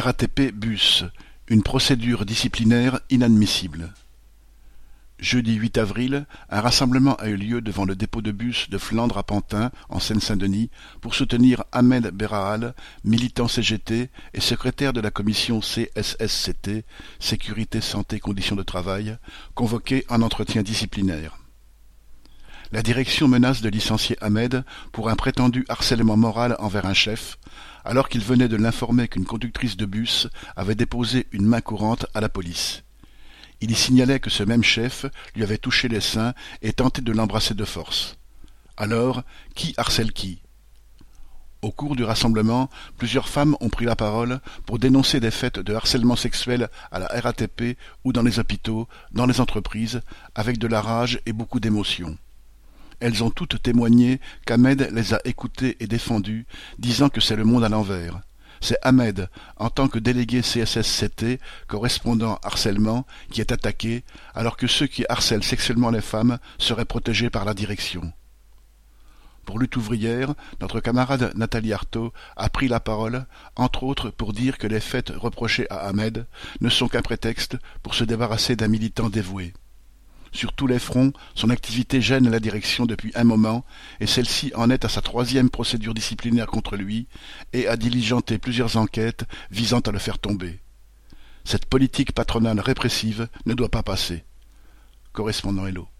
RATP Bus, une procédure disciplinaire inadmissible. Jeudi 8 avril, un rassemblement a eu lieu devant le dépôt de bus de Flandre à Pantin, en Seine-Saint-Denis, pour soutenir Ahmed Berahal, militant CGT et secrétaire de la commission CSSCT, Sécurité, Santé, Conditions de Travail, convoqué en entretien disciplinaire. La direction menace de licencier Ahmed pour un prétendu harcèlement moral envers un chef, alors qu'il venait de l'informer qu'une conductrice de bus avait déposé une main courante à la police. Il y signalait que ce même chef lui avait touché les seins et tenté de l'embrasser de force. Alors, qui harcèle qui? Au cours du rassemblement, plusieurs femmes ont pris la parole pour dénoncer des faits de harcèlement sexuel à la RATP ou dans les hôpitaux, dans les entreprises, avec de la rage et beaucoup d'émotion. Elles ont toutes témoigné qu'Ahmed les a écoutées et défendues, disant que c'est le monde à l'envers. C'est Ahmed, en tant que délégué CSSCT, correspondant harcèlement, qui est attaqué, alors que ceux qui harcèlent sexuellement les femmes seraient protégés par la direction. Pour lutte ouvrière, notre camarade Nathalie Artaud a pris la parole, entre autres pour dire que les faits reprochés à Ahmed ne sont qu'un prétexte pour se débarrasser d'un militant dévoué. Sur tous les fronts, son activité gêne la direction depuis un moment, et celle-ci en est à sa troisième procédure disciplinaire contre lui, et a diligenté plusieurs enquêtes visant à le faire tomber. Cette politique patronale répressive ne doit pas passer. Correspondant Hello.